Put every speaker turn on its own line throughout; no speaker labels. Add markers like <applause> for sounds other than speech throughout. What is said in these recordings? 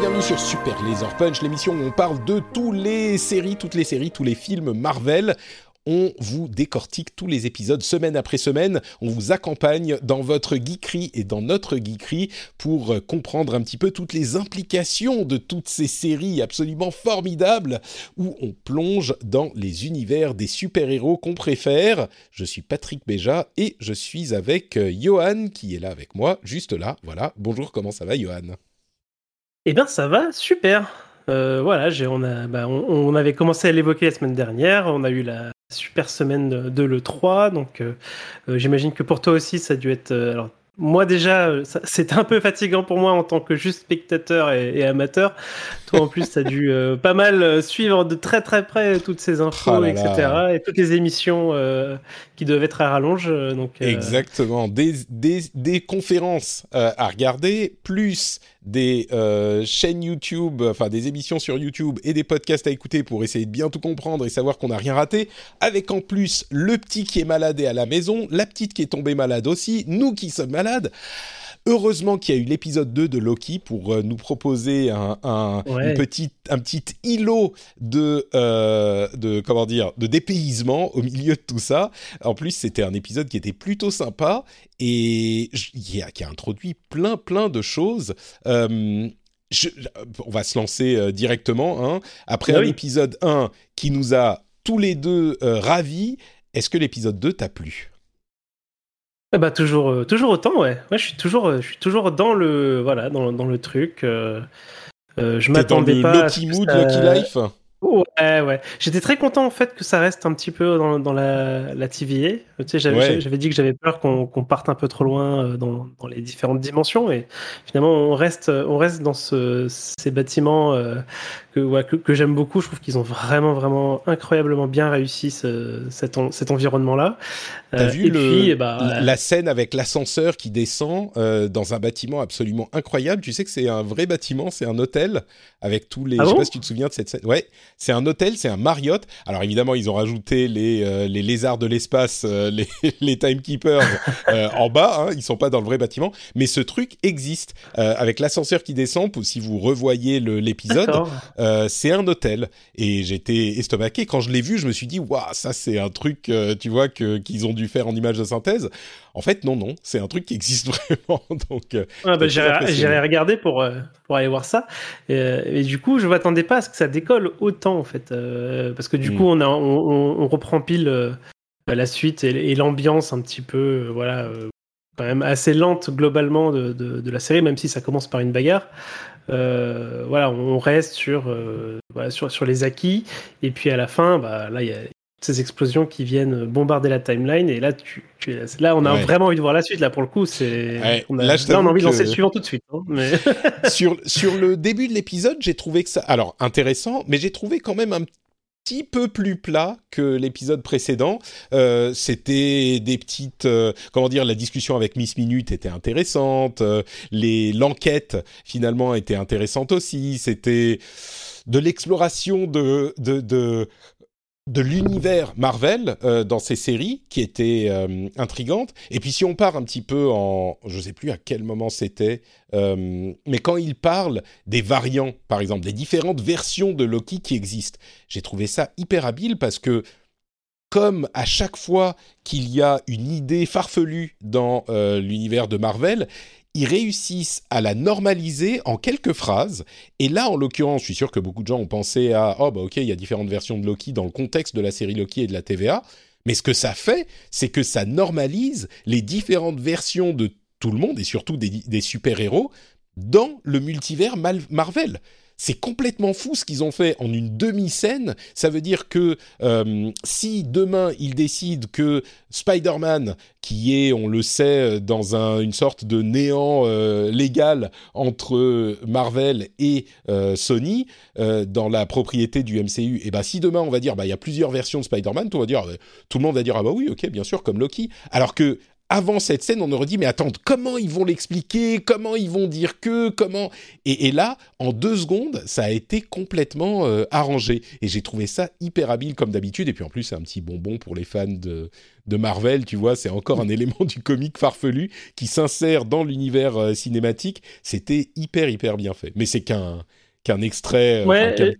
bienvenue sur Super Laser Punch, l'émission où on parle de tous les séries, toutes les séries, tous les films Marvel. On vous décortique tous les épisodes semaine après semaine. On vous accompagne dans votre geekerie et dans notre geekerie pour euh, comprendre un petit peu toutes les implications de toutes ces séries absolument formidables où on plonge dans les univers des super-héros qu'on préfère. Je suis Patrick Béja et je suis avec euh, Johan qui est là avec moi, juste là. Voilà. Bonjour, comment ça va, Johan?
Eh bien, ça va, super. Euh, voilà, j'ai- on, a, bah, on, on avait commencé à l'évoquer la semaine dernière. On a eu la super semaine de, de l'E3. Donc, euh, euh, j'imagine que pour toi aussi, ça a dû être. euh, alors, moi, déjà, c'était un peu fatigant pour moi en tant que juste spectateur et, et amateur. Toi, en plus, tu as dû pas mal suivre de très très près toutes ces infos,
Oh là
etc.
là.
Et toutes les émissions qui devaient être à rallonge. Donc,
Exactement. Des, des, des conférences à regarder, plus des euh, chaînes YouTube, enfin des émissions sur YouTube et des podcasts à écouter pour essayer de bien tout comprendre et savoir qu'on n'a rien raté. Avec en plus le petit qui est malade et à la maison, la petite qui est tombée malade aussi, nous qui sommes malades. Heureusement qu'il y a eu l'épisode 2 de Loki pour euh, nous proposer un, un,
Ouais.
une petite, un petit îlot de, euh, de, comment dire, de dépaysement au milieu de tout ça. En plus, c'était un épisode qui était plutôt sympa et qui a, qui a introduit plein, plein de choses. Euh, je- on va se lancer directement. Hein. Après
Ah
un
oui.
épisode 1 qui nous a tous les deux ravis, est-ce que l'épisode 2 t'a plu?
Eh bah toujours, euh, toujours autant, ouais. Ouais, je suis toujours, euh, je suis toujours dans le, voilà, dans, dans le truc. euh, euh, je m'attendais pas. que
Mood,
ça-
Loki Life
Ouais, ouais. J'étais très content en fait que ça reste un petit peu dans, dans la, la TVA. Tu sais, j'avais,
Ouais.
dit que j'avais peur qu'on, qu'on parte un peu trop loin euh, dans, dans les différentes dimensions et finalement on reste, on reste dans ce, ces bâtiments euh, que, ouais, que, que j'aime beaucoup. Je trouve qu'ils ont vraiment, vraiment incroyablement bien réussi ce- cet, en- cet environnement-là.
T'as
Euh,
vu
et
le,
puis, eh ben,
la, la scène avec l'ascenseur qui descend euh, dans un bâtiment absolument incroyable? Tu sais que c'est un vrai bâtiment, c'est un hôtel avec tous les.
Ah
je sais
bon?
pas si tu te souviens de cette scène. Ouais, c'est un hôtel, c'est un Marriott. Alors évidemment, ils ont rajouté les euh, les lézards de l'espace, euh, <laughs> les les timekeepers euh, <laughs> en bas. Hein, ils sont pas dans le vrai bâtiment, mais ce truc existe euh, avec l'ascenseur qui descend. Pour si vous revoyez l'épisode, euh, c'est un hôtel et j'étais estomaqué quand je l'ai vu je me suis dit waouh ça c'est un truc euh, tu vois que qu'ils ont dû faire en image de synthèse en fait non non c'est un truc qui existe <laughs> vraiment donc euh,
Ah bah, j'irai regarder pour, euh, pour aller voir ça. Et, euh, et du coup, je m'attendais pas à ce que ça décolle autant, en fait. parce que du
Mm.
coup, on, a, on, on- on reprend pile euh, la suite et, et l'ambiance un petit peu, voilà, quand même assez lente globalement de, de, de la série, même si ça commence par une bagarre. Euh, voilà, on reste sur, euh, voilà, sur, sur les acquis. Et puis à la fin, bah, là, il y a ces explosions qui viennent bombarder la timeline. Et là, tu, tu- là on a
Ouais.
vraiment envie de voir la suite. Là, pour le coup, c'est.
Ouais,
on a,
là,
on a envie de lancer
que-
le suivant tout de suite. hein, mais... <laughs>
sur <laughs> sur le début de l'épisode j'ai trouvé que ça alors intéressant mais j'ai trouvé quand même un petit peu plus plat que l'épisode précédent. Euh, C'était des petites, euh, comment dire, la discussion avec Miss Minute était intéressante. euh, les l'enquête finalement était intéressante aussi. C'était de l'exploration de de de de l'univers Marvel euh, dans ces séries qui était euh, intrigante. Et puis si on part un petit peu en, je sais plus à quel moment c'était, euh, mais quand il parle des variants, par exemple, des différentes versions de Loki qui existent, j'ai trouvé ça hyper habile parce que comme à chaque fois qu'il y a une idée farfelue dans l'univers de Marvel, ils réussissent à la normaliser en quelques phrases. Et là, en l'occurrence, je suis sûr que beaucoup de gens ont pensé à oh bah ok, il y a différentes versions de Loki dans le contexte de la série Loki et de la TVA. Mais ce que ça fait, c'est que ça normalise les différentes versions de tout le monde et surtout des, des super-héros dans le multivers Marvel. C'est complètement fou ce qu'ils ont fait en une demi-scène. Ça veut dire que euh, si demain ils décident que Spider-Man, qui est, on le sait, dans une sorte de néant euh, légal entre Marvel et euh, Sony, dans la propriété du MCU, et ben si demain on va dire, bah il y a plusieurs versions de Spider-Man, tout, va dire, tout le monde va dire, ah bah oui, ok, bien sûr, comme Loki. Alors que avant cette scène, on aurait dit mais attends, comment ils vont l'expliquer? Comment ils vont dire que? Comment? Et, là, en deux secondes, ça a été complètement euh, arrangé et j'ai trouvé ça hyper habile comme d'habitude. Et puis en plus, c'est un petit bonbon pour les fans de, de Marvel, tu vois. C'est encore un élément du comique farfelu qui s'insère dans l'univers euh, cinématique. C'était hyper hyper bien fait. Mais c'est qu'un qu'un extrait,
euh, ouais,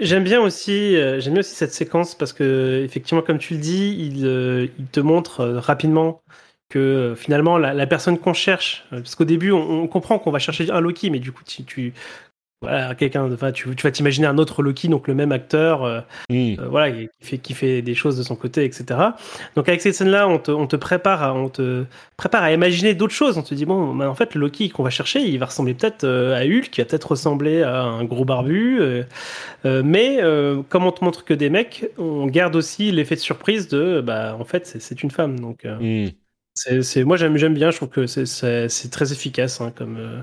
j'aime bien aussi, j'aime bien aussi cette séquence parce que effectivement, comme tu le dis, il, il te montre rapidement que euh, finalement la, personne qu'on cherche, euh, parce qu'au début on, comprend qu'on va chercher un Loki, mais du coup tu, tu voilà quelqu'un, enfin tu, tu, vas t'imaginer un autre Loki, donc le même acteur, euh, voilà qui fait qui fait des choses de son côté, etc. Donc avec cette scène-là, on te, on te prépare, à, on te prépare à imaginer d'autres choses. On te dit bon, en fait le Loki qu'on va chercher, il va ressembler peut-être à Hulk, qui va peut-être ressembler à un gros barbu, mais comme on te montre que des mecs, on garde aussi l'effet de surprise de bah en fait c'est une femme, donc. Mm. C'est, moi j'aime, j'aime bien, je trouve que c'est, très efficace hein, comme, euh,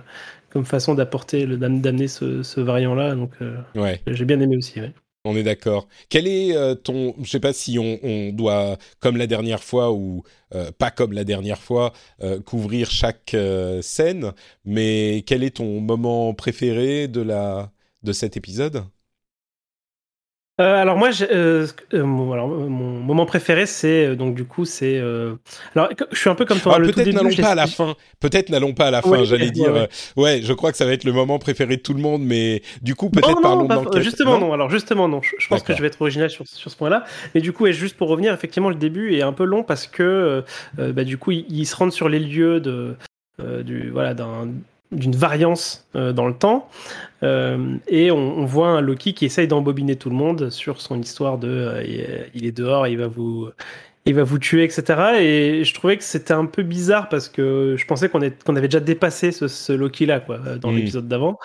comme façon d'apporter, d'amener ce, ce variant-là. Donc euh, ouais. j'ai bien aimé aussi.
On est d'accord. Quel est euh, ton, je sais pas si on, on, doit, comme la dernière fois ou pas comme la dernière fois, couvrir chaque scène, mais quel est ton moment préféré de la de cet épisode?
Euh, alors moi, euh, euh, alors, mon moment préféré, c'est donc du coup, c'est. alors, je suis un peu comme toi.
Ah, peut-être n'allons pas à la fin. Peut-être n'allons pas à la fin. J'allais dire. Ouais, je crois que ça va être le moment préféré de tout le monde, mais du coup, peut-être parlons
d'enquête. Justement, non? Alors justement, non. Je, pense que je vais être original sur, sur ce point-là. Mais du coup, et juste pour revenir, effectivement, le début est un peu long parce que, bah, du coup, ils, se rendent sur les lieux de, du voilà d'un d'une variance euh, dans le temps. Euh, et on, voit un Loki qui essaye d'embobiner tout le monde sur son histoire de euh, il est dehors, il va vous il va vous tuer, etc. Et je trouvais que c'était un peu bizarre parce que je pensais qu'on qu'on avait déjà dépassé ce, Loki-là quoi dans l'épisode d'avant.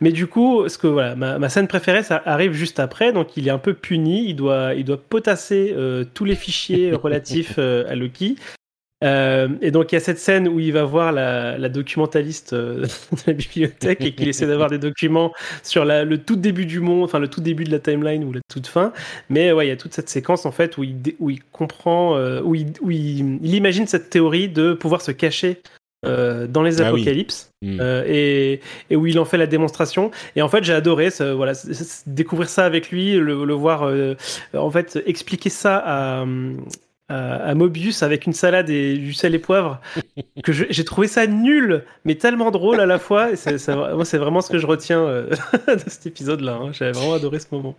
Mais du coup, ce que voilà, ma, scène préférée, ça arrive juste après. Donc il est un peu puni, il doit, il doit potasser tous les fichiers <laughs> relatifs à Loki. Euh, et donc il y a cette scène où il va voir la, documentaliste euh, <laughs> de la bibliothèque et qu'il essaie d'avoir des documents sur le tout début du monde, enfin le tout début de la timeline ou la toute fin. Mais ouais, il y a toute cette séquence en fait où il, où il comprend, euh, où, il, où il, imagine cette théorie de pouvoir se cacher dans les ah apocalypses hmm. et, et, où il en fait la démonstration et en fait j'ai adoré voilà découvrir ça avec lui le, le voir en fait expliquer ça à à Mobius avec une salade et du sel et poivre <laughs> que j'ai trouvé ça nul mais tellement drôle à la fois et moi c'est vraiment ce que je retiens euh, <laughs> de cet épisode là hein. j'avais vraiment adoré ce moment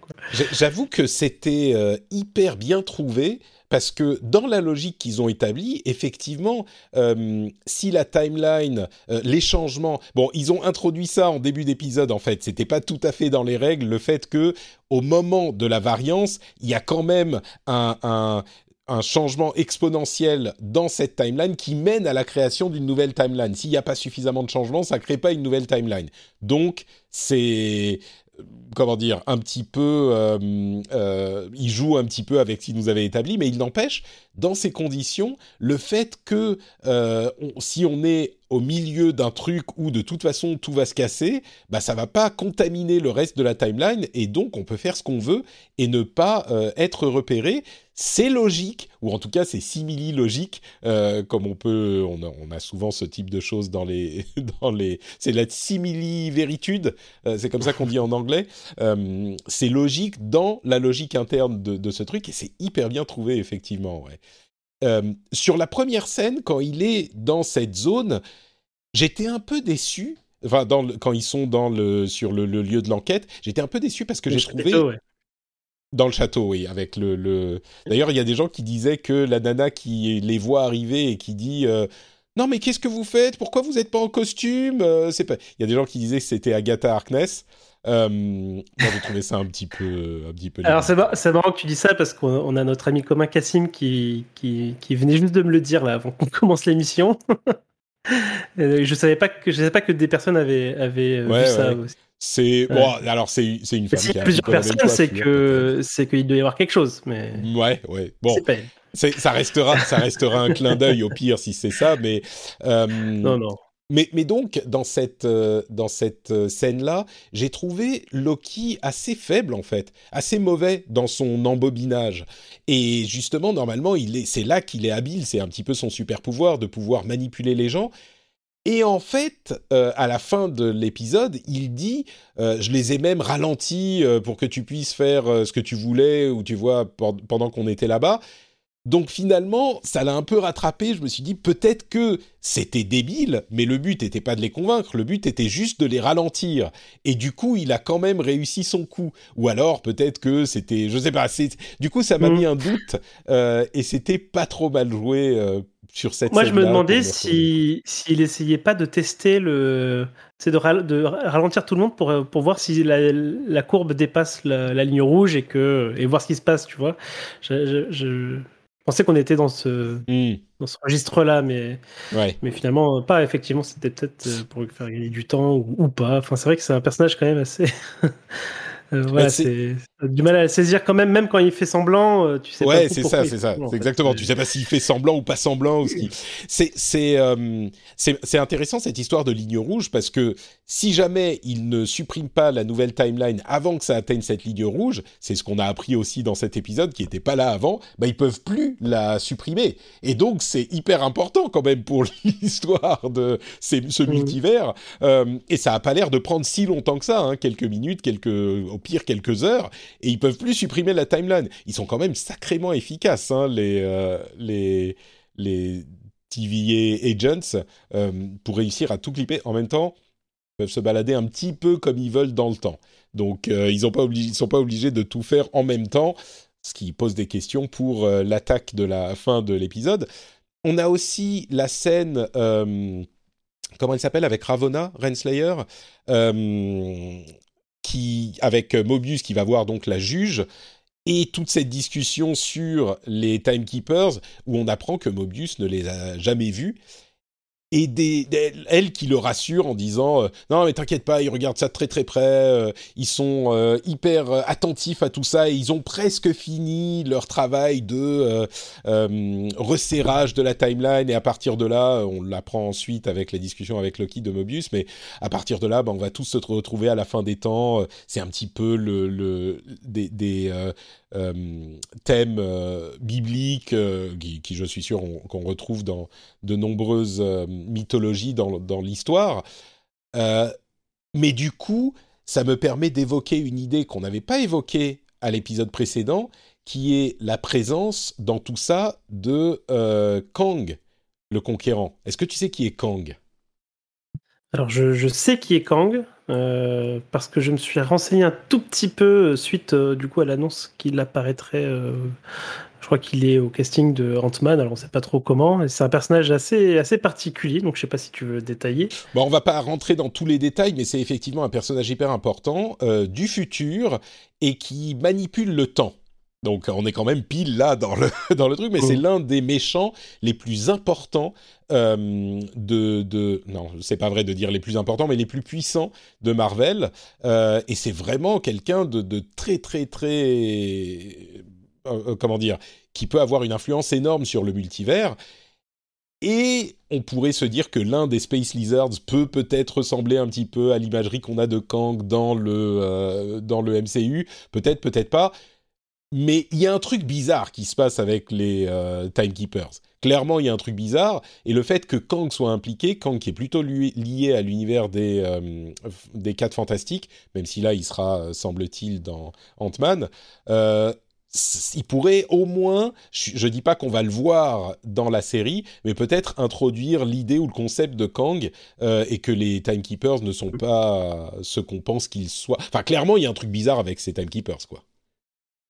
j'avoue que c'était euh, hyper bien trouvé parce que dans la logique qu'ils ont établie, effectivement, euh, si la timeline, les changements, bon, ils ont introduit ça en début d'épisode en fait, c'était pas tout à fait dans les règles le fait que au moment de la variance, il y a quand même un, un un changement exponentiel dans cette timeline qui mène à la création d'une nouvelle timeline. S'il n'y a pas suffisamment de changements, ça ne crée pas une nouvelle timeline. Donc, c'est comment dire, un petit peu, euh, euh, il joue un petit peu avec ce qu'il nous avait établi, mais il n'empêche, dans ces conditions, le fait que euh, si on est au milieu d'un truc où de toute façon tout va se casser, bah ça va pas contaminer le reste de la timeline et donc on peut faire ce qu'on veut et ne pas être repéré c'est logique, ou en tout cas c'est simili-logique, euh, comme on peut, on a, souvent ce type de choses dans les, <laughs> dans les, c'est la simili-véritude, euh, c'est comme ça qu'on dit en anglais. Euh, c'est logique dans la logique interne de, ce truc et c'est hyper bien trouvé effectivement. sur la première scène, quand il est dans cette zone, j'étais un peu déçu. Enfin, quand ils sont dans le, sur le, lieu de l'enquête, j'étais un peu déçu parce que j'ai trouvé. Dans le château, oui, avec le. le... D'ailleurs, il y a des gens qui disaient que la nana qui les voit arriver et qui dit euh, non mais qu'est-ce que vous faites? Pourquoi vous n'êtes pas en costume? Euh, C'est pas. Il y a des gens qui disaient que c'était Agatha Harkness. Euh, moi, j'ai trouvé ça un petit peu, un petit peu.
Alors c'est marrant, que tu dis ça parce qu'on a notre ami commun Cassim qui, qui, qui venait juste de me le dire là avant qu'on <laughs> commence l'émission. je savais pas que je savais pas que des personnes avaient avaient vu ça aussi.
C'est bon, alors c'est une femme.
Si plusieurs personnes, c'est que c'est qu'il doit y avoir quelque chose, mais.
Ouais, ouais. Bon. Ça restera, ça restera un clin d'œil au pire si c'est ça, mais.
Euh, non, non.
Mais, donc, dans cette, euh, euh, scène-là, j'ai trouvé Loki assez faible, en fait, assez mauvais dans son embobinage. Et justement, normalement, il est, c'est là qu'il est habile, c'est un petit peu son super pouvoir de pouvoir manipuler les gens. Et en fait, euh, à la fin de l'épisode, il dit Je les ai même ralentis pour que tu puisses faire ce que tu voulais, ou tu vois, pendant qu'on était là-bas. Donc finalement, ça l'a un peu rattrapé. Je me suis dit peut-être que c'était débile, mais le but n'était pas de les convaincre, le but était juste de les ralentir. Et du coup, il a quand même réussi son coup. Ou alors peut-être que c'était, je sais pas. Du coup, ça m'a mmh. mis un doute et c'était pas trop mal joué
moi, je me demandais s'il si, essayait pas de tester le. C'est de, ralentir tout le monde pour, pour voir si la, courbe dépasse la, ligne rouge et, que, et voir ce qui se passe, tu vois. Je, pensais qu'on était dans ce, hmm. dans ce registre-là, mais, mais finalement, pas. Effectivement, c'était peut-être euh, pour faire gagner du temps ou, ou pas. Enfin, c'est vrai que c'est un personnage quand même assez. <laughs> Euh, bah, c'est du mal à saisir quand même, même quand il fait semblant, euh, tu sais
ouais, c'est ça, c'est ça, c'est exactement. Tu sais pas s'il fait semblant ou pas semblant. <laughs> C'est euh, c'est c'est intéressant cette histoire de ligne rouge parce que si jamais il ne supprime pas la nouvelle timeline avant que ça atteigne cette ligne rouge, c'est ce qu'on a appris aussi dans cet épisode qui était pas là avant, bah ils peuvent plus la supprimer. Et donc c'est hyper important quand même pour <laughs> l'histoire de ces, ce mmh. multivers. et ça a pas l'air de prendre si longtemps que ça, hein, quelques minutes, quelques pire quelques heures, et ils peuvent plus supprimer la timeline. Ils sont quand même sacrément efficaces, hein, les, euh, les, les TVA agents, euh, pour réussir à tout clipper. En même temps, ils peuvent se balader un petit peu comme ils veulent dans le temps. Donc, euh, ils ne sont pas obligés de tout faire en même temps, ce qui pose des questions pour l'attaque de la fin de l'épisode. On a aussi la scène comment elle s'appelle avec Ravonna Renslayer avec Mobius qui va voir donc la juge, et toute cette discussion sur les timekeepers où on apprend que Mobius ne les a jamais vus et des, elle qui le rassure en disant euh, non mais t'inquiète pas ils regardent ça de très très près euh, ils sont euh, hyper attentifs à tout ça et ils ont presque fini leur travail de resserrage de la timeline et à partir de là on l'apprend ensuite avec les discussions avec Loki de Mobius mais à partir de là ben, on va tous se retrouver à la fin des temps c'est un petit peu le, le des, des euh, thèmes euh, euh, qui, je suis sûr, qu'on retrouve dans de nombreuses mythologies dans, dans l'histoire. mais du coup, ça me permet d'évoquer une idée qu'on n'avait pas évoquée à l'épisode précédent, qui est la présence dans tout ça de Kang, le conquérant. Est-ce que tu sais qui est Kang?
Alors, je, je, sais qui est Kang. Euh, parce que je me suis renseigné un tout petit peu suite euh, du coup à l'annonce qu'il apparaîtrait. Euh, je crois qu'il est au casting de Ant-Man, alors on sait pas trop comment. C'est un personnage assez, assez particulier, donc je sais pas si tu veux détailler.
Bon, on va pas rentrer dans tous les détails, mais c'est effectivement un personnage hyper important du futur et qui manipule le temps. Donc on est quand même pile là dans le, <laughs> dans le truc, mais c'est mmh. l'un des méchants les plus importants euh, de, de... Non, c'est pas vrai de dire les plus importants, mais les plus puissants de Marvel. Euh, et c'est vraiment quelqu'un de, de, très très très... Euh, comment dire Qui peut avoir une influence énorme sur le multivers. Et on pourrait se dire que l'un des Space Lizards peut peut-être ressembler un petit peu à l'imagerie qu'on a de Kang dans le, dans le MCU. Peut-être, peut-être pas mais il y a un truc bizarre qui se passe avec les euh, Timekeepers. Clairement, il y a un truc bizarre, et le fait que Kang soit impliqué, Kang qui est plutôt lié à l'univers des, euh, des 4 fantastiques, même si là il sera, euh, semble-t-il, dans Ant-Man, il pourrait au moins, je ne dis pas qu'on va le voir dans la série, mais peut-être introduire l'idée ou le concept de Kang et que les Timekeepers ne sont pas ce qu'on pense qu'ils soient. Enfin, clairement, il y a un truc bizarre avec ces Timekeepers, quoi.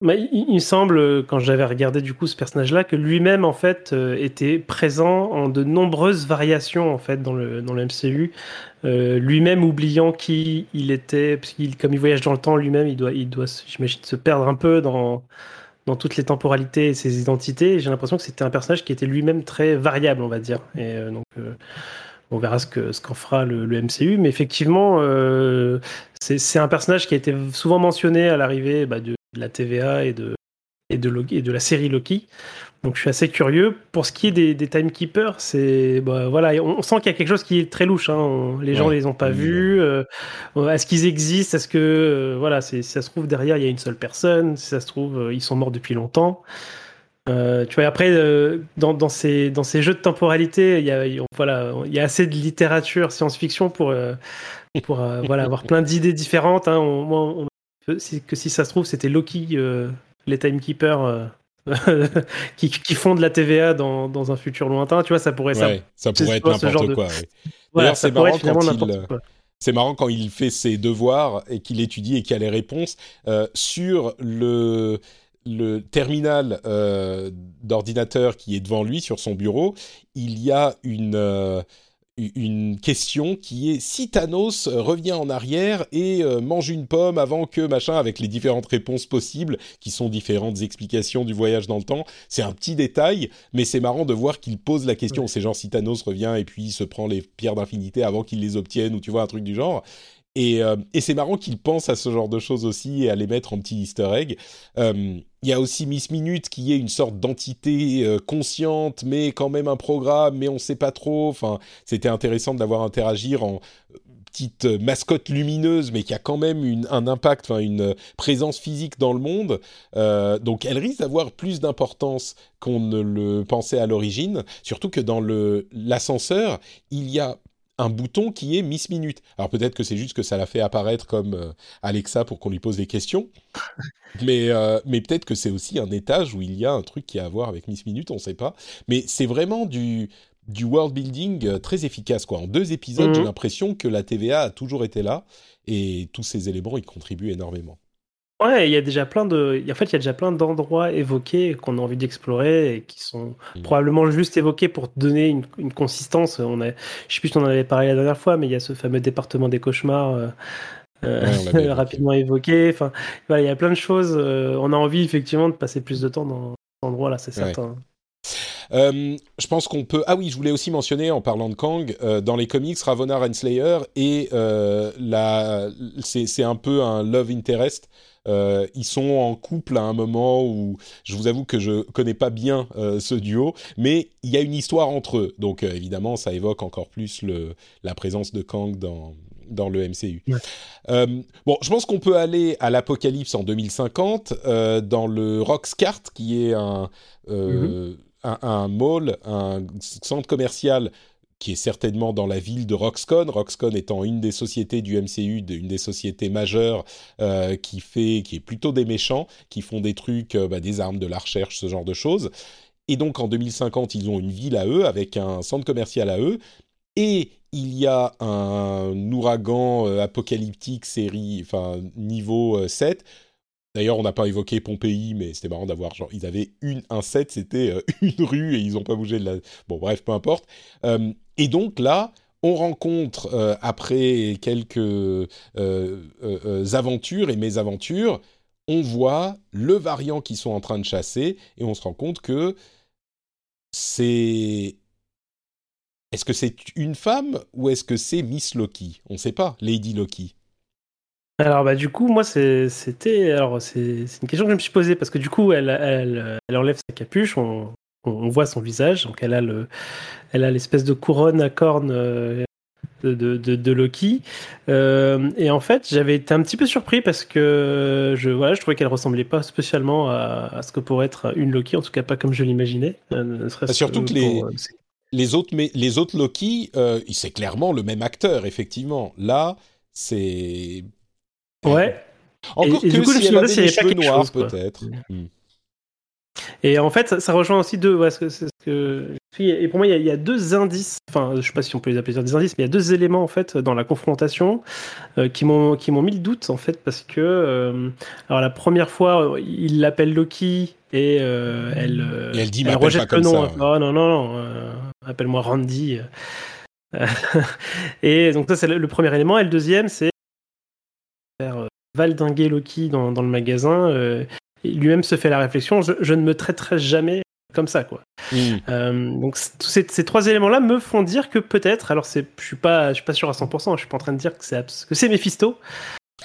Il, me semble, quand j'avais regardé du coup ce personnage-là, que lui-même en fait euh, était présent en de nombreuses variations en fait dans le dans le MCU. Euh, lui-même oubliant qui il était, parce qu'il comme il voyage dans le temps, lui-même il doit il doit j'imagine se perdre un peu dans dans toutes les temporalités et ses identités. J'ai l'impression que c'était un personnage qui était lui-même très variable, on va dire. Et euh, donc on verra ce que ce qu'en fera le, MCU, mais effectivement, c'est un personnage qui a été souvent mentionné à l'arrivée bah, de, la TVA et de et de, et de la série Loki. Donc je suis assez curieux. Pour ce qui est des, des timekeepers, c'est bah, voilà, on, sent qu'il y a quelque chose qui est très louche. Hein. Les gens ne les ont pas vus. Euh, est-ce qu'ils existent? Est-ce que euh, voilà, si ça se trouve derrière il y a une seule personne Si ça se trouve euh, ils sont morts depuis longtemps. tu vois, après dans, dans, ces dans ces jeux de temporalité, il y a voilà, il y a assez de littérature science-fiction pour pour voilà avoir plein d'idées différentes. Hein. On, que si ça se trouve c'était Loki les timekeepers <laughs> qui, qui, font de la TVA dans, dans, un futur lointain, tu vois, ça pourrait,
ça, ça <laughs> pourrait être n'importe quoi. D'ailleurs, c'est marrant quand il, c'est marrant quand il fait ses devoirs et qu'il étudie et qu'il a les réponses euh, sur le le terminal euh, d'ordinateur qui est devant lui sur son bureau. Il y a une euh, une question qui est si Thanos revient en arrière et euh, mange une pomme avant que machin, avec les différentes réponses possibles, qui sont différentes explications du voyage dans le temps. C'est un petit détail, mais c'est marrant de voir qu'il pose la question. C'est genre si Thanos revient et puis il se prend les pierres d'infinité avant qu'il les obtienne, ou tu vois, un truc du genre. Euh, et, c'est marrant qu'il pense à ce genre de choses aussi et à les mettre en petit easter egg. Euh, il y a aussi Miss Minute qui est une sorte d'entité euh, consciente, mais quand même un programme, mais on ne sait pas trop. Enfin, c'était intéressant d'avoir interagir en petite mascotte lumineuse, mais qui a quand même un impact, une présence physique dans le monde. donc, elle risque d'avoir plus d'importance qu'on ne le pensait à l'origine. Surtout que dans l'ascenseur, il y a un bouton qui est Miss Minute. Alors peut-être que c'est juste que ça l'a fait apparaître comme euh, Alexa pour qu'on lui pose des questions, <laughs> mais, euh, mais peut-être que c'est aussi un étage où il y a un truc qui a à voir avec Miss Minute, on ne sait pas. Mais c'est vraiment du, du world building euh, très efficace. Quoi. En deux épisodes, j'ai mhm. l'impression que la TVA a toujours été là, et tous ces éléments, ils contribuent énormément.
Ouais, il y a déjà plein de, en fait, il y a déjà plein d'endroits évoqués qu'on a envie d'explorer et qui sont mmh. probablement juste évoqués pour donner une, une, consistance. On a, je sais plus si on en avait parlé la dernière fois, mais il y a ce fameux département des cauchemars. Euh, euh <laughs> rapidement évoqué. Enfin, voilà, il y a plein de choses. Euh, on a envie effectivement de passer plus de temps dans cet endroit-là, c'est certain.
Euh, je pense qu'on peut. Ah oui, je voulais aussi mentionner en parlant de Kang, dans les comics, Ravonna Renslayer et la... c'est un peu un love interest euh, ils sont en couple à un moment où je vous avoue que je connais pas bien euh, ce duo, mais il y a une histoire entre eux. Donc euh, évidemment, ça évoque encore plus le, la présence de Kang dans, dans le MCU. bon, je pense qu'on peut aller à l'apocalypse en 2050 dans le Roxcart, qui est un, mm-hmm. un, un, mall, un centre commercial qui est certainement dans la ville de Roxconn, Roxconn étant une des sociétés du MCU, une des sociétés majeures euh, qui fait, qui est plutôt des méchants, qui font des trucs, euh, bah, des armes, de la recherche, ce genre de choses. Et donc en 2050, ils ont une ville à eux, avec un centre commercial à eux, et il y a un ouragan euh, apocalyptique série, enfin niveau 7 D'ailleurs, on n'a pas évoqué Pompéi, mais c'était marrant d'avoir genre ils avaient une un set, c'était <laughs> une rue et ils n'ont pas bougé de la. Bon, bref, peu importe. Euh, et donc là, on rencontre euh, après quelques aventures et mésaventures, on voit le variant qu'ils sont en train de chasser et on se rend compte que c'est est-ce que c'est une femme ou est-ce que c'est Miss Loki? On ne sait pas, Lady Loki.
Alors bah du coup moi c'était alors c'est une question que je me suis posée parce que du coup elle, elle, elle enlève sa capuche, on, voit son visage, donc elle a le elle a l'espèce de couronne à cornes euh, de, de, de, Loki euh, et en fait j'avais été un petit peu surpris parce que je voilà je trouvais qu'elle ressemblait pas spécialement à, à, ce que pourrait être une Loki en tout cas pas comme je l'imaginais.
Euh, surtout que, les les autres mais les autres Loki c'est clairement le même acteur effectivement là c'est
Ouais.
Encore et, que du coup, si elle avait des cheveux noirs, peut-être.
Hmm. Et en fait, ça, rejoint aussi deux. Ouais, ce que, et pour moi, il y, a, deux indices. Enfin, je sais pas si on peut les appeler des indices, mais il y a deux éléments en fait dans la confrontation euh, qui m'ont qui m'ont mis le doute en fait parce que euh, alors la première fois, il l'appelle Loki et euh, elle.
Et elle dit, elle rejette le nom.
Oh, non non non, appelle-moi Randy. <laughs> et donc ça c'est le premier élément. Et le deuxième, c'est faire euh, valdinguer Loki dans, dans le magasin, euh, lui-même se fait la réflexion je, ne me traiterai jamais comme ça, quoi. Mm. donc tous ces, ces, trois éléments-là me font dire que peut-être, alors c'est, je suis pas, je suis pas sûr à 100%, je suis pas en train de dire que c'est que c'est Mephisto,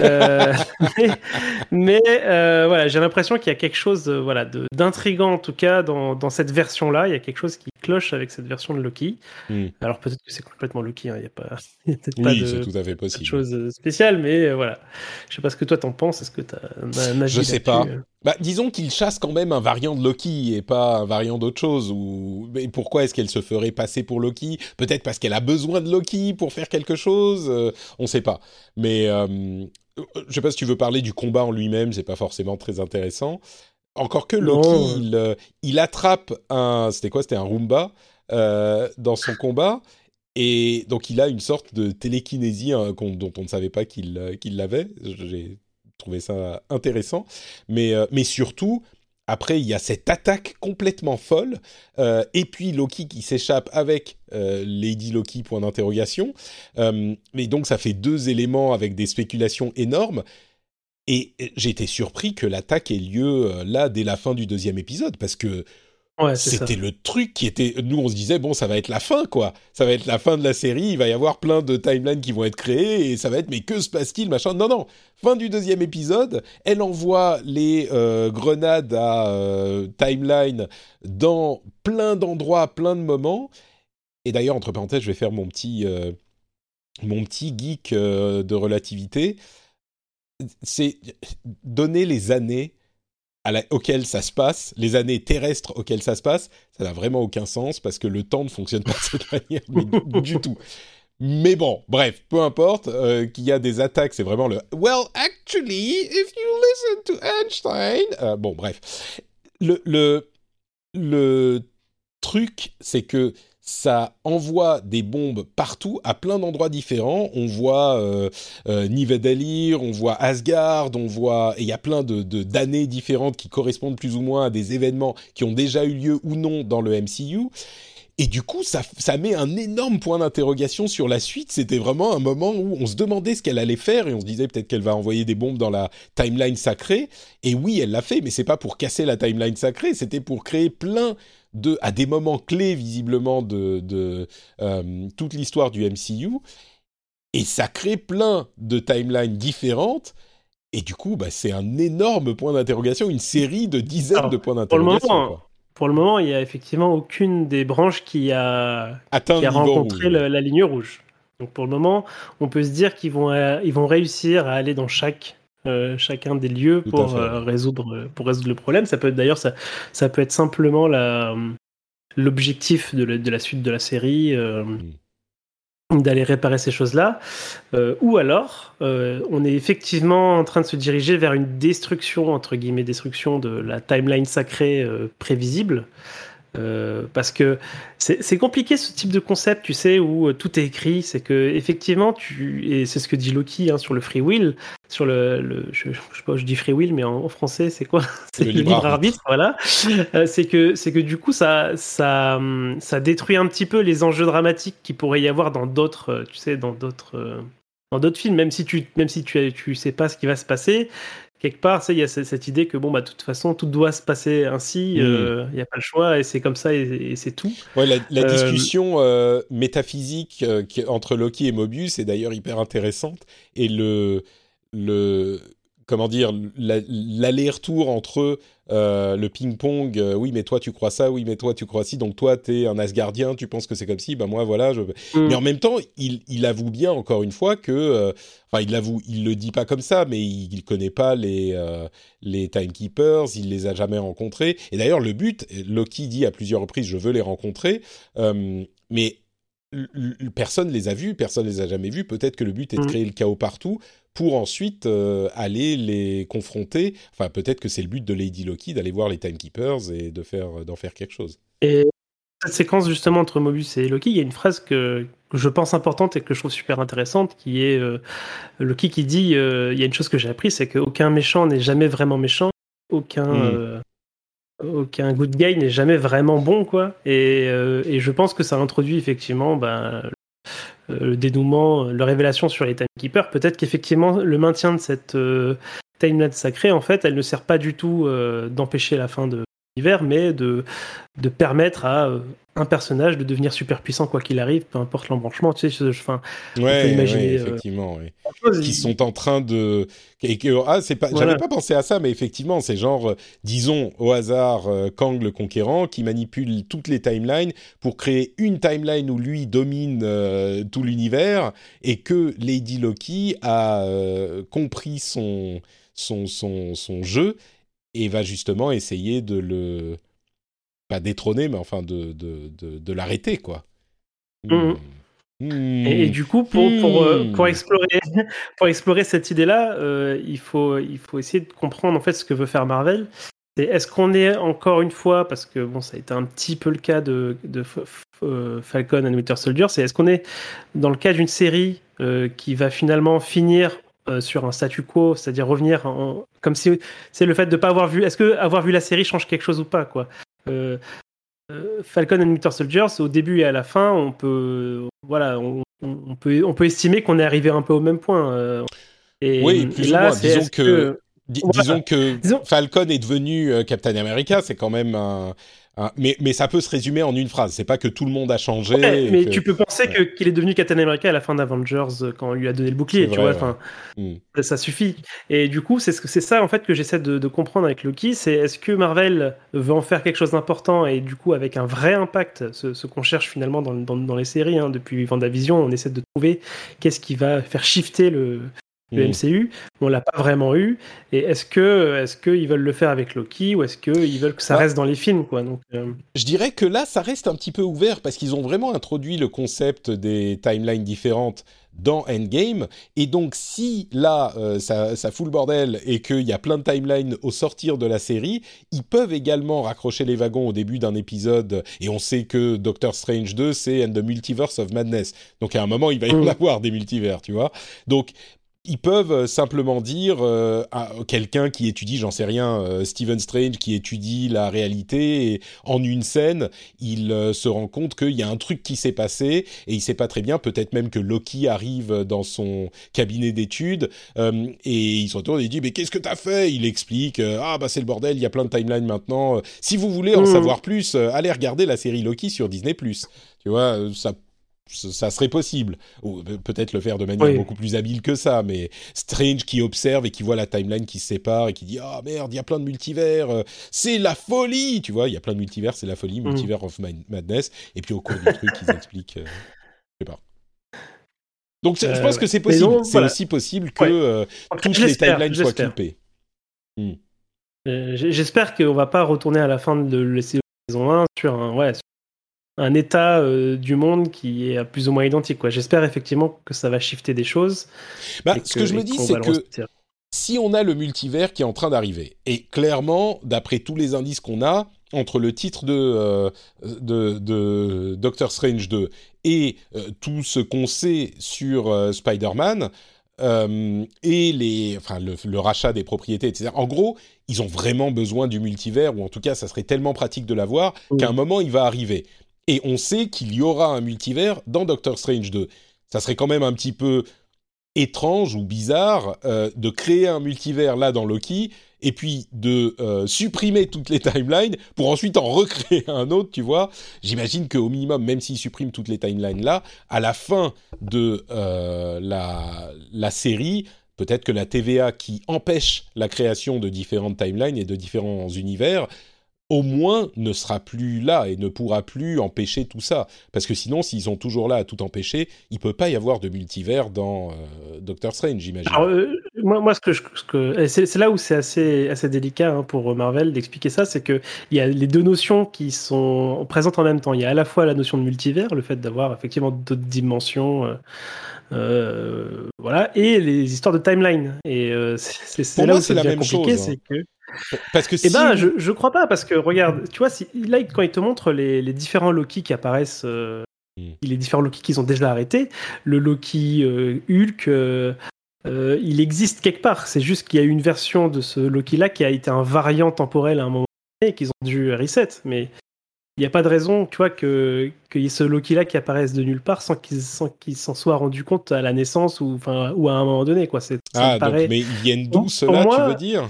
euh, <laughs> mais, euh, voilà, j'ai l'impression qu'il y a quelque chose euh, voilà, d'intrigant en tout cas dans, dans cette version-là. Il y a quelque chose qui cloche avec cette version de Loki. Hmm. Alors peut-être que c'est complètement Loki, hein. il n'y a, pas, <laughs> peut-être
pas de, tout à fait possible.
chose spéciale, mais voilà. Je sais pas ce que toi t'en penses. Est-ce que tu as
un Je sais pas. Bah, disons qu'il chasse quand même un variant de Loki et pas un variant d'autre chose. Ou mais pourquoi est-ce qu'elle se ferait passer pour Loki? Peut-être parce qu'elle a besoin de Loki pour faire quelque chose. on ne sait pas. Mais euh, je sais pas si tu veux parler du combat en lui-même, c'est pas forcément très intéressant. Encore que Loki, euh, il, attrape un, c'était quoi? C'était un Roomba euh, dans son combat, et donc il a une sorte de télékinésie hein, dont on ne savait pas qu'il l'avait. J'ai trouvé ça intéressant, mais mais surtout, après, il y a cette attaque complètement folle, euh, et puis Loki qui s'échappe avec euh, Lady Loki, point d'interrogation. Euh, donc ça fait deux éléments avec des spéculations énormes. Et été surpris que l'attaque ait lieu là dès la fin du deuxième épisode, parce que c'était le truc qui était. Nous, on se disait bon, ça va être la fin, quoi. Ça va être la fin de la série. Il va y avoir plein de timelines qui vont être créées et ça va être. Mais que se passe-t-il, machin? Non, non. Fin du deuxième épisode. Elle envoie les euh, grenades à euh, timeline dans plein d'endroits, plein de moments. Et d'ailleurs, entre parenthèses, je vais faire mon petit euh, mon petit geek de relativité. C'est donner les années auquel ça se passe, les années terrestres auxquelles ça se passe, ça n'a vraiment aucun sens parce que le temps ne fonctionne pas de cette manière du tout. Mais bon, bref, peu importe, euh, qu'il y a des attaques, c'est vraiment le Well, actually, if you listen to Einstein. Euh, bon, bref. Le, le, le truc, c'est que ça envoie des bombes partout, à plein d'endroits différents. On voit euh, euh on voit Asgard, on voit... Et il y a plein de, d'années différentes qui correspondent plus ou moins à des événements qui ont déjà eu lieu ou non dans le MCU. Et du coup, ça, ça met un énorme point d'interrogation sur la suite. C'était vraiment un moment où on se demandait ce qu'elle allait faire et on se disait peut-être qu'elle va envoyer des bombes dans la timeline sacrée. Et oui, elle l'a fait, mais c'est pas pour casser la timeline sacrée, c'était pour créer plein de, à des moments clés visiblement de, de euh, toute l'histoire du MCU. Et ça crée plein de timelines différentes. Et du coup, bah, c'est un énorme point d'interrogation, une série de dizaines de points d'interrogation
pour le moment, il n'y a effectivement aucune des branches qui a, qui a rencontré la ligne rouge. Donc pour le moment, on peut se dire qu'ils vont, euh, ils vont réussir à aller dans chaque, euh, chacun des lieux pour, euh, résoudre, pour résoudre le problème. Ça peut être d'ailleurs, ça, ça peut être simplement l'objectif de, de, la suite de la série. Mm d'aller réparer ces choses-là, euh, ou alors euh, on est effectivement en train de se diriger vers une destruction, entre guillemets, destruction de la timeline sacrée euh, prévisible, euh, parce que c'est compliqué ce type de concept, tu sais, où euh, tout est écrit. C'est que effectivement, tu et c'est ce que dit Loki hein, sur le free will, sur le, le je, je, sais pas, je dis free will, mais en, français, c'est quoi? <laughs> C'est le, libre arbitre, voilà. Euh, c'est que c'est que du coup, ça ça ça détruit un petit peu les enjeux dramatiques qui pourrait y avoir dans d'autres, tu sais, dans d'autres dans d'autres films, même si tu même si tu tu sais pas ce qui va se passer, quelque part, il y a cette idée que bon, bah, de toute façon, tout doit se passer ainsi, euh, il n'y a pas le choix, et c'est comme ça, et, c'est tout.
Ouais, la, euh, discussion euh, métaphysique entre Loki et Mobius est d'ailleurs hyper intéressante, et le, le, comment dire, l'aller-retour entre euh, le ping-pong, euh, oui, mais toi tu crois ça, oui, mais toi tu crois ci, donc toi t'es un Asgardien, tu penses que c'est comme si, ben moi voilà. Je... Mm. Mais en même temps, il, il, avoue bien encore une fois que, euh, enfin, il l'avoue, il le dit pas comme ça, mais il, il connaît pas les les timekeepers, il les a jamais rencontrés. Et d'ailleurs, le but, Loki dit à plusieurs reprises, je veux les rencontrer, mais personne les a vus, personne les a jamais vus. Peut-être que le but est de mm. créer le chaos partout pour ensuite euh, aller les confronter. Enfin, peut-être que c'est le but de Lady Loki d'aller voir les Timekeepers et de faire d'en faire quelque chose.
Et cette séquence justement entre Mobius et Loki, il y a une phrase que, je pense importante et que je trouve super intéressante, qui est euh, Loki qui dit euh, il y a une chose que j'ai appris, c'est qu'aucun méchant n'est jamais vraiment méchant, aucun hmm. aucun good guy n'est jamais vraiment bon quoi. Et, et, je pense que ça introduit effectivement ben, euh, le dénouement, la révélation sur les timekeepers, peut-être qu'effectivement le maintien de cette euh, timeline sacrée, en fait, elle ne sert pas du tout euh, d'empêcher la fin de, l'univers, mais de, de permettre à euh, un personnage de devenir super puissant quoi qu'il arrive, peu importe l'embranchement. Tu sais, enfin,
ouais, imaginer, effectivement, qui sont en train de. ah, c'est pas. J'avais pas pensé à ça, mais effectivement, c'est genre, disons au hasard, Kang le conquérant, qui manipule toutes les timelines pour créer une timeline où lui domine tout l'univers et que Lady Loki a compris son son, son, son jeu et va justement essayer de le pas détrôner mais enfin de de, de, l'arrêter quoi.
Mmh. Mmh. Et, du coup, pour, pour, euh, pour, mmh. explorer, <laughs> pour explorer cette idée-là, euh, il, faut, il faut essayer de comprendre en fait ce que veut faire Marvel. Est-ce qu'on est encore une fois, parce que bon, ça a été un petit peu le cas de, de euh, Falcon and Winter Soldier, c'est est-ce qu'on est dans le cas d'une série qui va finalement finir euh, sur un statu quo, c'est-à-dire revenir en, comme si c'est le fait de ne pas avoir vu. Est-ce que avoir vu la série change quelque chose ou pas quoi? Euh, euh, Falcon and Winter Soldier, au début et à la fin, on peut, voilà, on, peut, on peut estimer qu'on est arrivé un peu au même point.
et, oui, plus là, Disons que, disons que Falcon est devenu Captain America, c'est quand même un Hein, mais, mais ça peut se résumer en une phrase. C'est pas que tout le monde a changé.
mais tu peux penser qu'il est devenu Captain America à la fin d'Avengers euh, quand on lui a donné le bouclier. Tu vois, enfin, hmm. ça, suffit. Et du coup, c'est c'est ça en fait que j'essaie de, de, comprendre avec Loki. C'est est-ce que Marvel veut en faire quelque chose d'important et du coup avec un vrai impact, ce, ce qu'on cherche finalement dans, dans, dans les séries hein, depuis Vendavision, on essaie de trouver qu'est-ce qui va faire shifter le le MCU. On l'a pas vraiment eu. Et est-ce que est-ce qu'ils veulent le faire avec Loki ou est-ce qu'ils veulent que ça reste dans les films quoi Donc, euh,
Je dirais que là, ça reste un petit peu ouvert parce qu'ils ont vraiment introduit le concept des timelines différentes dans Endgame. Et donc, si là, euh, ça, ça fout le bordel et qu'il y a plein de timelines au sortir de la série, ils peuvent également raccrocher les wagons au début d'un épisode. Et on sait que Doctor Strange 2, c'est The Multiverse of Madness. Donc, à un moment, il va y en mm. avoir des multivers, tu vois. Donc, ils peuvent euh, simplement dire euh, à quelqu'un qui étudie, j'en sais rien, euh, Stephen Strange qui étudie la réalité et en une scène, il se rend compte qu'il y a un truc qui s'est passé et il sait pas très bien, peut-être même que Loki arrive dans son cabinet d'études et il se retourne et il dit mais qu'est-ce que t'as fait? Il explique ah bah c'est le bordel, il y a plein de timelines maintenant. Si vous voulez en mmh. savoir plus, allez regarder la série Loki sur Disney+. Tu vois, ça ça serait possible. Ou peut-être le faire de manière beaucoup plus habile que ça, mais Strange qui observe et qui voit la timeline qui se sépare et qui dit Ah merde, il y a plein de multivers, euh, c'est la folie Tu vois, il y a plein de multivers, c'est la folie, mm. multivers of madness. Et puis au cours du truc, ils expliquent. Euh, je sais pas. Donc je pense euh, que c'est possible. C'est aussi possible que toutes les timelines soient clippées.
Hmm. J'espère qu'on va pas retourner à la fin de la saison 1 sur un, ouais, un état euh, du monde qui est plus ou moins identique. Quoi. J'espère effectivement que ça va shifter des choses.
Bah, ce que, je me dis, c'est que si on a le multivers qui est en train d'arriver, et clairement, d'après tous les indices qu'on a, entre le titre de, euh, de, Doctor Strange 2 et euh, tout ce qu'on sait sur Spider-Man, et les, enfin, le, le, rachat des propriétés, etc. En gros, ils ont vraiment besoin du multivers, ou en tout cas, ça serait tellement pratique de l'avoir, qu'à un moment, il va arriver. Et on sait qu'il y aura un multivers dans Doctor Strange 2. Ça serait quand même un petit peu étrange ou bizarre euh, de créer un multivers là dans Loki et puis de euh, supprimer toutes les timelines pour ensuite en recréer <laughs> un autre, tu vois. J'imagine qu'au minimum, même s'ils suppriment toutes les timelines là, à la fin de euh, la, la série, peut-être que la TVA qui empêche la création de différentes timelines et de différents univers au moins ne sera plus là et ne pourra plus empêcher tout ça. Parce que sinon, s'ils sont toujours là à tout empêcher, il peut pas y avoir de multivers dans euh, Doctor Strange, j'imagine.
Euh, moi, moi, ce que, que c'est là où c'est assez, assez délicat hein, pour Marvel d'expliquer ça, c'est que il y a les deux notions qui sont présentes en même temps. Il y a à la fois la notion de multivers, le fait d'avoir effectivement d'autres dimensions. Euh, voilà, et les histoires de timeline. Et c'est là où c'est compliqué, c'est hein. que
parce que
Eh ben, je, je crois pas, parce que regarde, tu vois, si, là, quand il te montre les, les différents Loki qui apparaissent, euh, les différents Loki qu'ils ont déjà arrêtés, le Loki euh, Hulk, euh, il existe quelque part. C'est juste qu'il y a eu une version de ce Loki-là qui a été un variant temporel à un moment donné et qu'ils ont dû reset. Mais il n'y a pas de raison, tu vois, que qu'il y ait ce Loki-là qui apparaisse de nulle part sans qu'il s'en soit rendu compte à la naissance ou, enfin, ou à un moment donné, quoi.
Ah, donc, mais ils viennent d'où, cela, tu veux dire?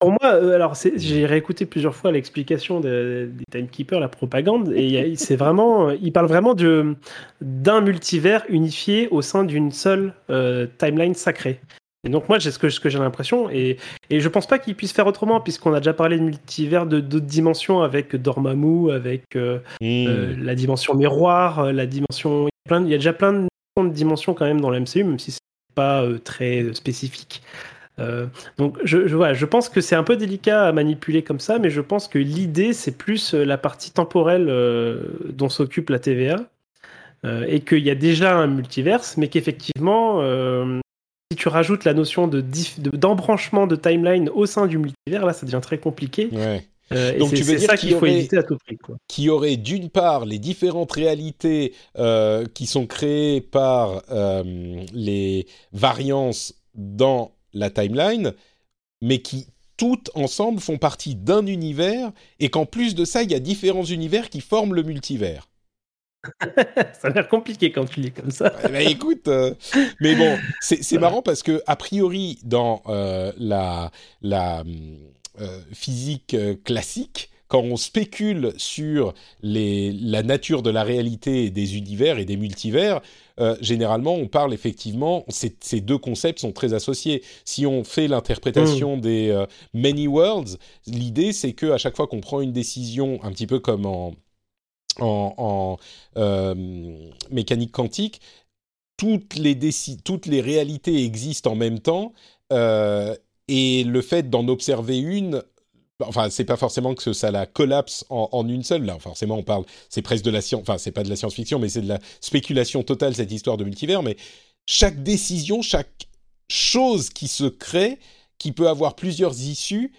Pour moi, euh, alors j'ai réécouté plusieurs fois l'explication des, des timekeepers, la propagande, et c'est vraiment, il parle vraiment d'un multivers unifié au sein d'une seule euh, timeline sacrée. Et donc moi, j'ai ce que, ce que j'ai l'impression, et, et je pense pas qu'il puisse faire autrement, puisqu'on a déjà parlé de multivers de d'autres dimensions avec Dormammu, avec euh, hmm. la dimension miroir, la dimension, il y a déjà plein de dimensions quand même dans le MCU, même si c'est pas très spécifique. Euh, donc je, je, je pense que c'est un peu délicat à manipuler comme ça, mais je pense que l'idée c'est plus euh, la partie temporelle euh, dont s'occupe la TVA et qu'il y a déjà un multiverse, mais qu'effectivement si tu rajoutes la notion de d'embranchement de, timeline au sein du multivers, là ça devient très compliqué.
Donc tu veux dire qu'il faut éviter à tout prix. Qui aurait d'une part les différentes réalités qui sont créées par les variances dans la timeline, mais qui toutes ensemble font partie d'un univers et qu'en plus de ça, il y a différents univers qui forment le multivers. <laughs>
ça a l'air compliqué quand tu lis comme ça.
Ben, écoute, euh, mais bon, c'est marrant parce que a priori dans euh, la, la euh, physique classique, quand on spécule sur les, la nature de la réalité des univers et des multivers, euh, généralement, on parle effectivement, ces deux concepts sont très associés. Si on fait l'interprétation mm. des euh, many worlds, l'idée c'est que à chaque fois qu'on prend une décision, un petit peu comme en, en, euh, mécanique quantique, toutes les, toutes les réalités existent en même temps. et le fait d'en observer une enfin c'est pas forcément que ça la collapse en, une seule là. Forcément on parle c'est presque de la science enfin c'est pas de la science-fiction mais c'est de la spéculation totale cette histoire de multivers mais chaque décision chaque chose qui se crée qui peut avoir plusieurs issues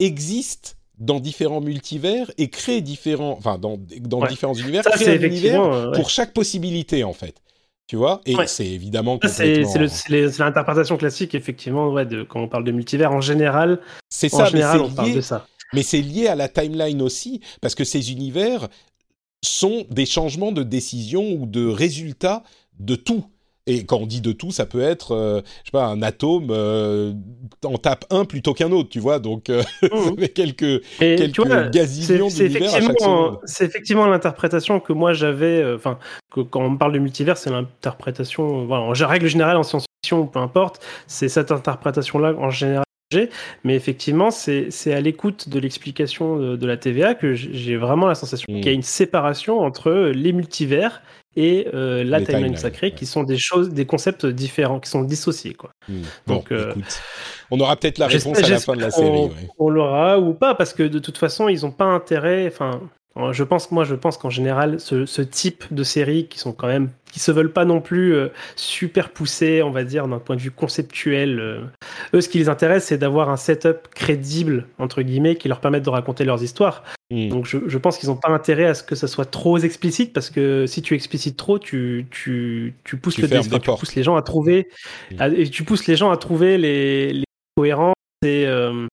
existe dans différents multivers et crée différents enfin dans, dans différents univers crée un univers pour chaque possibilité en fait. Tu vois? Et c'est évidemment
C'est l'interprétation classique, effectivement, ouais, de, quand on parle de multivers. En général,
c'est ça, général, on parle de ça. Mais c'est lié à la timeline aussi, parce que ces univers sont des changements de décision ou de résultats de tout. Et quand on dit de tout, ça peut être, euh, je sais pas, un atome euh, en tape un plutôt qu'un autre, tu vois. Donc, euh, mmh. <laughs> quelques, quelques gazillions d'univers à chaque seconde.
C'est effectivement l'interprétation que moi j'avais. Enfin, quand on parle de multivers, c'est l'interprétation. Voilà, en règle générale, en science-fiction, peu importe, c'est cette interprétation-là en général. Mais effectivement, c'est à l'écoute de l'explication de, la TVA que j'ai vraiment la sensation mmh. qu'il y a une séparation entre les multivers et euh, la timeline sacrée, qui sont des choses, des concepts différents, qui sont dissociés, quoi.
Hmm. Donc, euh, on aura peut-être la réponse à la fin de la série.
On, l'aura ou pas, parce que de toute façon, ils n'ont pas intérêt. Enfin, je pense, moi, je pense qu'en général, ce, type de séries qui sont quand même, qui se veulent pas non plus euh, super poussées, on va dire, d'un point de vue conceptuel. Euh, eux, ce qui les intéresse, c'est d'avoir un setup crédible entre guillemets qui leur permette de raconter leurs histoires. Hmm. Donc, je, pense qu'ils n'ont pas intérêt à ce que ça soit trop explicite, parce que si tu explicites trop, tu tu, tu pousses le tu pousses les gens à trouver, hmm. et tu pousses les gens à trouver les, les cohérences et euh,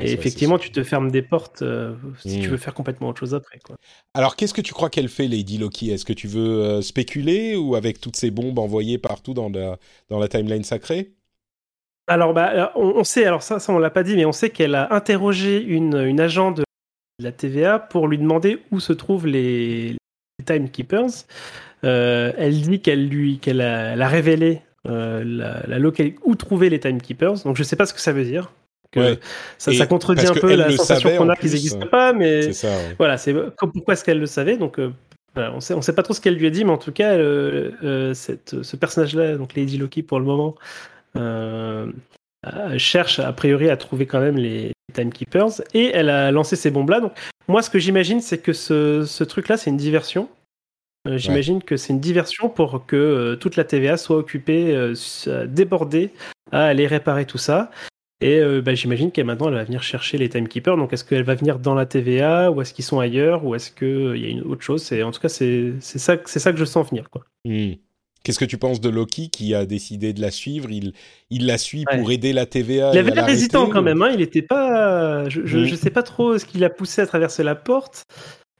et effectivement, tu te fermes des portes euh, si tu hmm. veux faire complètement autre chose après. Quoi.
Alors, qu'est-ce que tu crois qu'elle fait, Lady Loki? Est-ce que tu veux euh, spéculer ou avec toutes ces bombes envoyées partout dans la, dans la timeline sacrée?
Alors, bah, on, sait, alors ça, ça on l'a pas dit, mais on sait qu'elle a interrogé une, une agent de la TVA pour lui demander où se trouvent les, timekeepers. Euh, elle dit qu'elle lui, qu'elle a, a, révélé la, la où trouver les timekeepers. Donc je sais pas ce que ça veut dire ça, contredit un peu la sensation qu'on a qu'ils n'existent pas, mais voilà, c'est pourquoi est-ce qu'elle le savait. Donc, euh, on sait, on sait pas trop ce qu'elle lui a dit, mais en tout cas, euh, euh, cette, ce personnage-là, donc Lady Loki pour le moment, cherche a priori à trouver quand même les Timekeepers et elle a lancé ces bombes-là. Donc, moi, ce que j'imagine, c'est que ce, ce truc-là, c'est une diversion. J'imagine que c'est une diversion pour que toute la TVA soit occupée, débordée à aller réparer tout ça. Et euh, bah, j'imagine qu'elle maintenant elle va venir chercher les timekeepers. Donc est-ce qu'elle va venir dans la TVA ou est-ce qu'ils sont ailleurs ou est-ce qu'il euh, y a une autre chose? En tout cas c'est ça c'est ça que je sens venir quoi.
Hmm. Qu'est-ce que tu penses de Loki qui a décidé de la suivre? Il, il la suit pour aider la TVA.
Il avait l'air hésitant quand même. Hein. Il était pas. Je, je, hmm. sais pas trop ce qui l'a poussé à traverser la porte.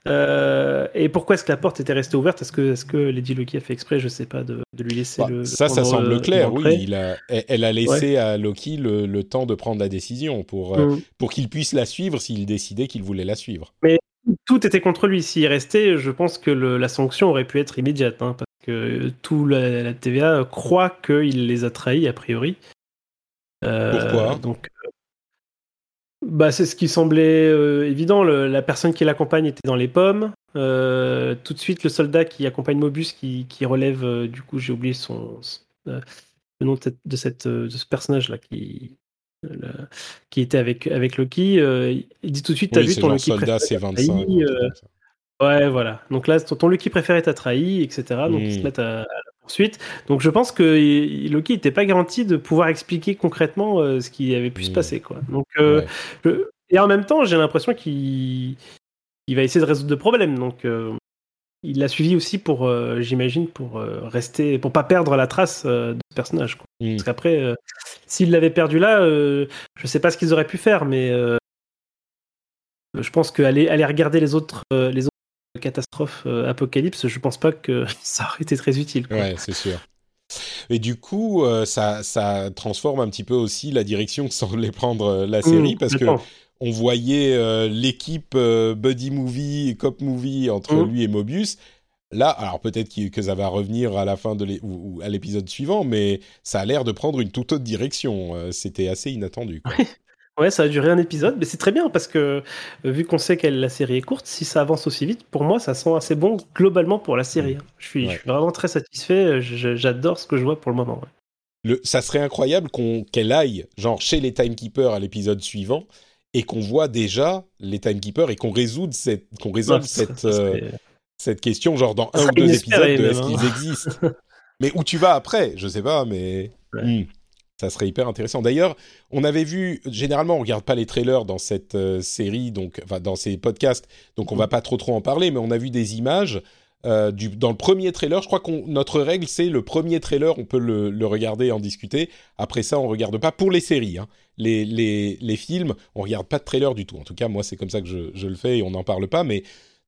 Euh, et pourquoi est-ce que la porte était restée ouverte? Est-ce que, est que Lady Loki a fait exprès, je sais pas, de, de lui laisser
Bah,
le.
ça, ça semble
euh,
clair, oui. Il a, elle- elle a laissé à Loki le, le temps de prendre la décision pour, euh,
Mm.
pour qu'il puisse la suivre s'il décidait qu'il voulait la suivre.
Tout était contre lui. S'il restait, je pense que le- la sanction aurait pu être immédiate, hein, parce que tout la, la TVA croit qu'il les a trahis a priori. Euh,
Pourquoi?
Donc, bah, c'est ce qui semblait euh, évident. Le- la personne qui l'accompagne était dans les pommes. Euh, tout de suite, le soldat qui accompagne Mobus, qui, qui relève, euh, du coup, j'ai oublié son, le nom de, cette, de, cette, de ce personnage-là qui, le- qui était avec, avec Loki. il dit tout de suite, t'as
Oui,
vu
c'est
ton Loki
soldat
préféré
C25.
trahi,
un truc comme ça.
Ouais, voilà. Donc là, ton, ton Loki préféré t'a trahi, etc. Donc ils se
Mm.
Donc je pense que Loki n'était pas garanti de pouvoir expliquer concrètement euh, ce qui avait pu se
Mm.
passer, quoi. Donc euh,
Ouais.
je- et en même temps, j'ai l'impression qu'il il va essayer de résoudre le problème. Donc euh, il l'a suivi aussi pour, j'imagine, pour rester, pour pas perdre la trace de ce personnage. Quoi.
Mm.
Parce qu'après, s'il l'avait perdu là, je sais pas ce qu'ils auraient pu faire, mais je pense qu'aller aller regarder les autres, les autres catastrophes euh, apocalypse, je pense pas que <laughs> ça aurait été très utile. quoi.
Ouais, c'est sûr. Et du coup, euh, ça, ça transforme un petit peu aussi la direction que semblait prendre euh, la série,
Mmh,
parce que on voyait euh, l'équipe euh, buddy movie, cop movie entre
Mhm.
lui et Mobius. Là, alors peut-être que ça va revenir à la fin de l'é- ou, ou à l'épisode suivant, mais ça a l'air de prendre une toute autre direction. C'était assez inattendu. quoi.
Ouais, ça a duré un épisode, mais c'est très bien parce que euh, vu qu'on sait que la série est courte, si ça avance aussi vite, pour moi, ça sent assez bon globalement pour la série. hein. Je suis,
Ouais.
je suis vraiment très satisfait. euh, J'adore ce que je vois pour le moment. ouais.
Le, ça serait incroyable qu'elle aille genre chez les timekeepers à l'épisode suivant et qu'on voit déjà les timekeepers et qu'on résolve cette qu'on résolve
Ouais, ça
cette euh, cette question genre dans un ou deux épisodes de est-ce
hein.
qu'ils existent? <laughs> mais où tu vas après, je sais pas, mais
Ouais.
Ça serait hyper intéressant. D'ailleurs, on avait vu généralement on regarde pas les trailers dans cette euh, série donc enfin dans ces podcasts, donc on
Mm.
va pas trop trop en parler, mais on a vu des images. euh, du, dans le premier trailer, je crois qu'on notre règle c'est le premier trailer, on peut le, le regarder et en discuter. Après ça, on regarde pas pour les séries. Hein. Les, les, les films, on regarde pas de trailer du tout. En tout cas, moi, c'est comme ça que je, je le fais et on n'en parle pas. Mais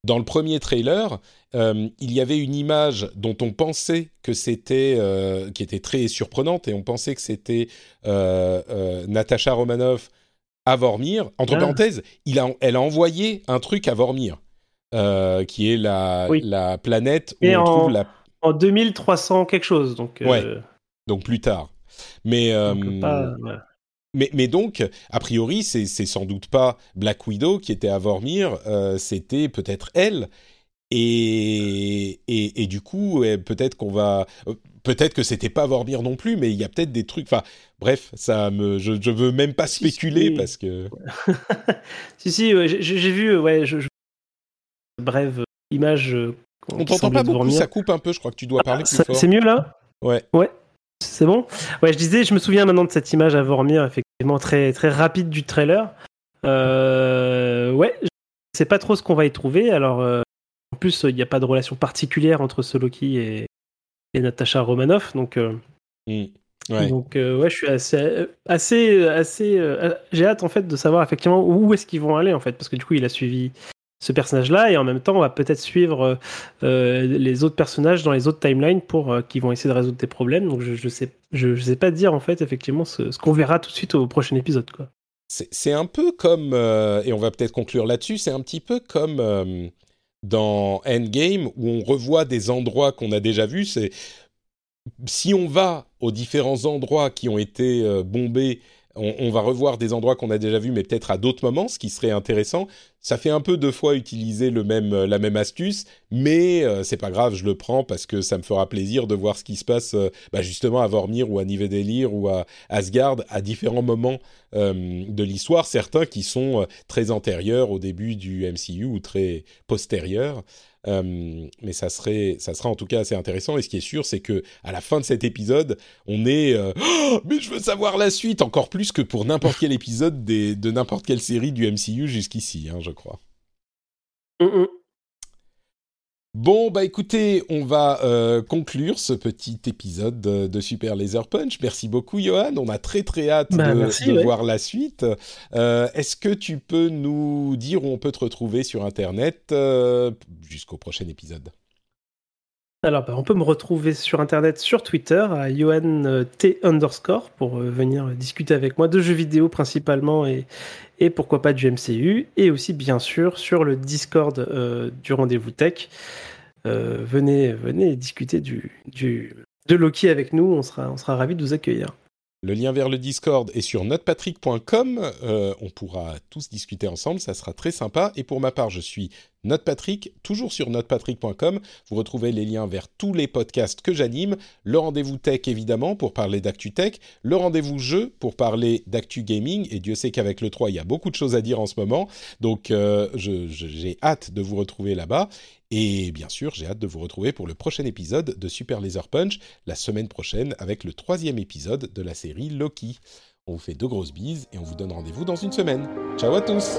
dans le premier trailer, euh, il y avait une image dont on pensait que c'était, euh, qui était très surprenante et on pensait que c'était euh, euh, Natasha Romanoff à Vormir. Entre
Ah.
parenthèses, il a, elle a envoyé un truc à Vormir, qui est la,
Oui.
la planète où
Et
on
en-
trouve la
En 2300 quelque chose, donc.
Ouais. donc plus tard. Mais
pas-.
Mais, mais donc, a priori, c'est sans doute pas Black Widow qui était à Vormir, euh, c'était peut-être elle. Et, et, et du coup, euh, peut-être qu'on va. euh, Peut-être que c'était pas Vormir non plus, mais il y a peut-être des trucs. Enfin, bref, ça me. Je, je veux même pas spéculer
si.
parce que. <laughs>
si, si, ouais, j'ai vu, ouais, je, je- brève image. euh,
On
qui
t'entend pas beaucoup,
dormir.
ça coupe un peu, je crois que tu dois parler plus
Ça-
fort.
C'est mieux là?
Ouais.
C'est bon? Ouais, je disais, je me souviens maintenant de cette image à Vormir, effectivement très, très rapide du trailer. Euh, ouais, je sais pas trop ce qu'on va y trouver. Alors, euh, en plus, il n'y a pas de relation particulière entre ce Loki et, et Natasha Romanoff. Donc, euh,
Mm. Ouais.
donc euh, ouais, je suis assez, assez, assez. euh, J'ai hâte en fait de savoir effectivement où est-ce qu'ils vont aller en fait, parce que du coup, il a suivi ce personnage-là et en même temps, on va peut-être suivre euh, euh, les autres personnages dans les autres timelines pour euh, qui vont essayer de résoudre des problèmes. Donc, je, je sais, je, sais pas dire en fait effectivement ce, qu'on verra tout de suite au prochain épisode, quoi.
C'est un peu comme, euh, et on va peut-être conclure là-dessus, c'est un petit peu comme dans Endgame où on revoit des endroits qu'on a déjà vus. C'est si on va aux différents endroits qui ont été bombés, on, on va revoir des endroits qu'on a déjà vus, mais peut-être à d'autres moments, ce qui serait intéressant. Ça fait un peu deux fois utiliser le même, euh, la même astuce, mais euh, c'est pas grave, je le prends parce que ça me fera plaisir de voir ce qui se passe euh, bah, justement à Vormir ou à Nivedelir ou à Asgard à différents moments euh, de l'histoire, certains qui sont très antérieurs au début du MCU ou très postérieurs. Mais ça serait, ça sera en tout cas assez intéressant. Et ce qui est sûr, c'est que à la fin de cet épisode, on est, <gasps> Oh, mais je veux savoir la suite encore plus que pour n'importe quel épisode de n'importe quelle série du MCU jusqu'ici, hein, je crois.
Mm, mm.
Bon, bah écoutez, on va euh, conclure ce petit épisode de, Super Laser Punch. Merci beaucoup, Johan. On a très très hâte
Bah,
de,
merci,
de
ouais.
voir la suite. Euh, Est-ce que tu peux nous dire où on peut te retrouver sur Internet euh, jusqu'au prochain épisode?
Alors, bah, on peut me retrouver sur Internet, sur Twitter, à Johan euh, underscore, pour euh, venir discuter avec moi de jeux vidéo principalement et, pourquoi pas du MCU. Et aussi, bien sûr, sur le Discord euh, du Rendez-vous Tech. Venez, venez discuter du, de Loki avec nous, on sera, on ravis de vous accueillir.
Le lien vers le Discord est sur notepatrick.com. Euh, on pourra tous discuter ensemble, ça sera très sympa. Et pour ma part, je suis Notepatrick, toujours sur notepatrick.com. Vous retrouvez les liens vers tous les podcasts que j'anime. Le rendez-vous tech, évidemment, pour parler d'actu tech. Le rendez-vous jeu, pour parler d'actu gaming. Et Dieu sait qu'avec le 3, il y a beaucoup de choses à dire en ce moment. Donc, euh, j'ai hâte de vous retrouver là-bas. Et bien sûr, j'ai hâte de vous retrouver pour le prochain épisode de Super Laser Punch, la semaine prochaine, avec le troisième épisode de la série Loki. On vous fait de grosses bises et on vous donne rendez-vous dans une semaine. Ciao à tous